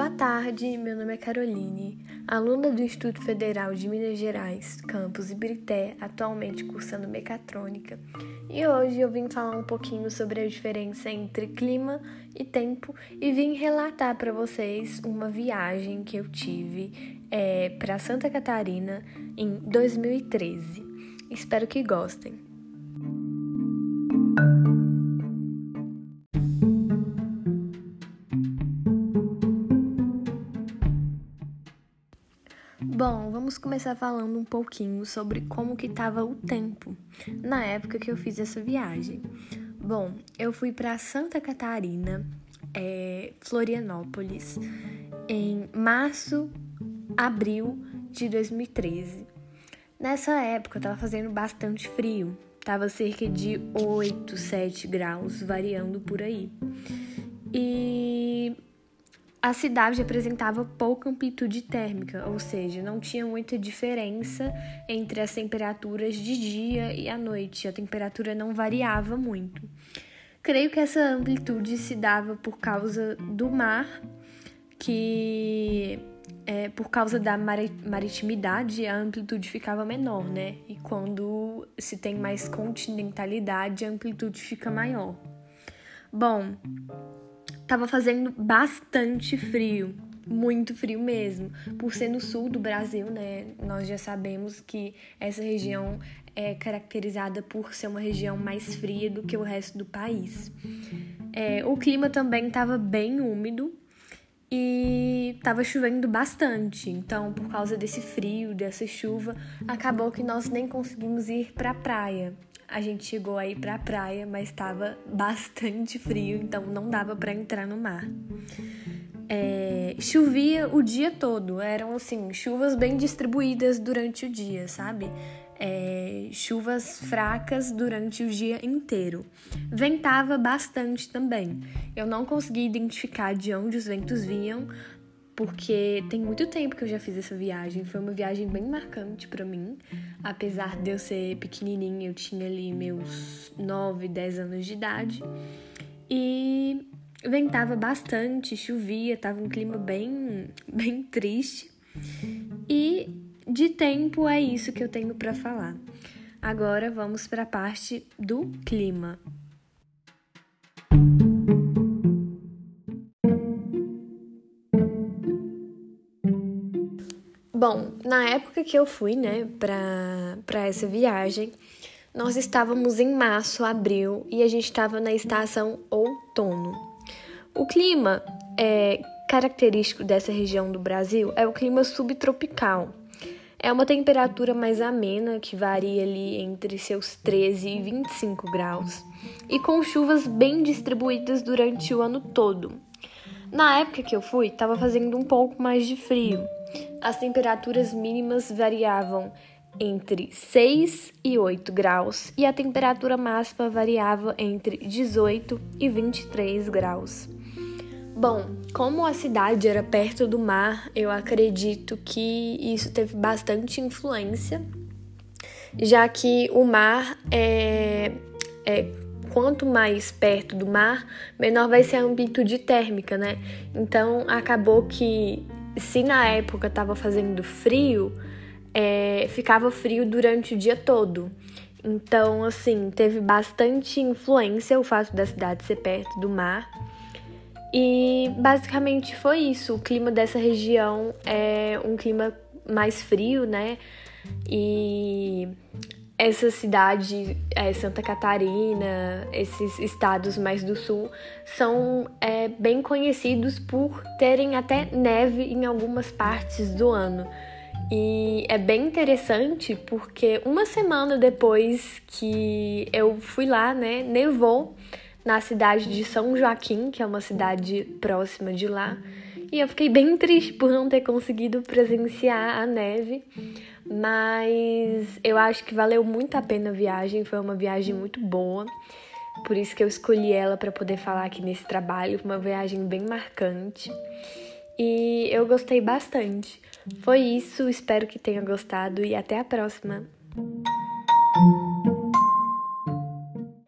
Boa tarde, meu nome é Caroline, aluna do Instituto Federal de Minas Gerais, campus Ibirité, atualmente cursando mecatrônica. E hoje eu vim falar um pouquinho sobre a diferença entre clima e tempo e vim relatar para vocês uma viagem que eu tive é, para Santa Catarina em 2013. Espero que gostem. Bom, vamos começar falando um pouquinho sobre como que estava o tempo na época que eu fiz essa viagem. Bom, eu fui para Santa Catarina, é, Florianópolis, em março, abril de 2013. Nessa época estava fazendo bastante frio, tava cerca de 8, 7 graus, variando por aí. E a cidade apresentava pouca amplitude térmica, ou seja, não tinha muita diferença entre as temperaturas de dia e à noite. A temperatura não variava muito. Creio que essa amplitude se dava por causa do mar, que é, por causa da maritimidade a amplitude ficava menor, né? E quando se tem mais continentalidade, a amplitude fica maior. Bom, Tava fazendo bastante frio, muito frio mesmo. Por ser no sul do Brasil, né? Nós já sabemos que essa região é caracterizada por ser uma região mais fria do que o resto do país. É, o clima também estava bem úmido e estava chovendo bastante. Então, por causa desse frio, dessa chuva, acabou que nós nem conseguimos ir para a praia a gente chegou aí pra praia, mas estava bastante frio, então não dava para entrar no mar. É, chovia o dia todo, eram assim, chuvas bem distribuídas durante o dia, sabe? É, chuvas fracas durante o dia inteiro. Ventava bastante também. Eu não consegui identificar de onde os ventos vinham, porque tem muito tempo que eu já fiz essa viagem. Foi uma viagem bem marcante para mim. Apesar de eu ser pequenininha, eu tinha ali meus 9, 10 anos de idade. E ventava bastante, chovia, tava um clima bem, bem triste. E de tempo é isso que eu tenho para falar. Agora vamos para a parte do clima. Bom, na época que eu fui, né, para essa viagem, nós estávamos em março, abril e a gente estava na estação outono. O clima é característico dessa região do Brasil é o clima subtropical. É uma temperatura mais amena, que varia ali entre seus 13 e 25 graus, e com chuvas bem distribuídas durante o ano todo. Na época que eu fui, estava fazendo um pouco mais de frio, as temperaturas mínimas variavam entre 6 e 8 graus e a temperatura máxima variava entre 18 e 23 graus. Bom, como a cidade era perto do mar, eu acredito que isso teve bastante influência, já que o mar é, é quanto mais perto do mar, menor vai ser a amplitude térmica, né? Então acabou que se na época estava fazendo frio, é, ficava frio durante o dia todo. Então, assim, teve bastante influência o fato da cidade ser perto do mar. E basicamente foi isso. O clima dessa região é um clima mais frio, né? E essa cidade, é, Santa Catarina, esses estados mais do sul, são é, bem conhecidos por terem até neve em algumas partes do ano. E é bem interessante porque uma semana depois que eu fui lá, né, nevou na cidade de São Joaquim, que é uma cidade próxima de lá. E eu fiquei bem triste por não ter conseguido presenciar a neve. Mas eu acho que valeu muito a pena a viagem, foi uma viagem muito boa. Por isso que eu escolhi ela para poder falar aqui nesse trabalho, uma viagem bem marcante. E eu gostei bastante. Foi isso, espero que tenha gostado e até a próxima.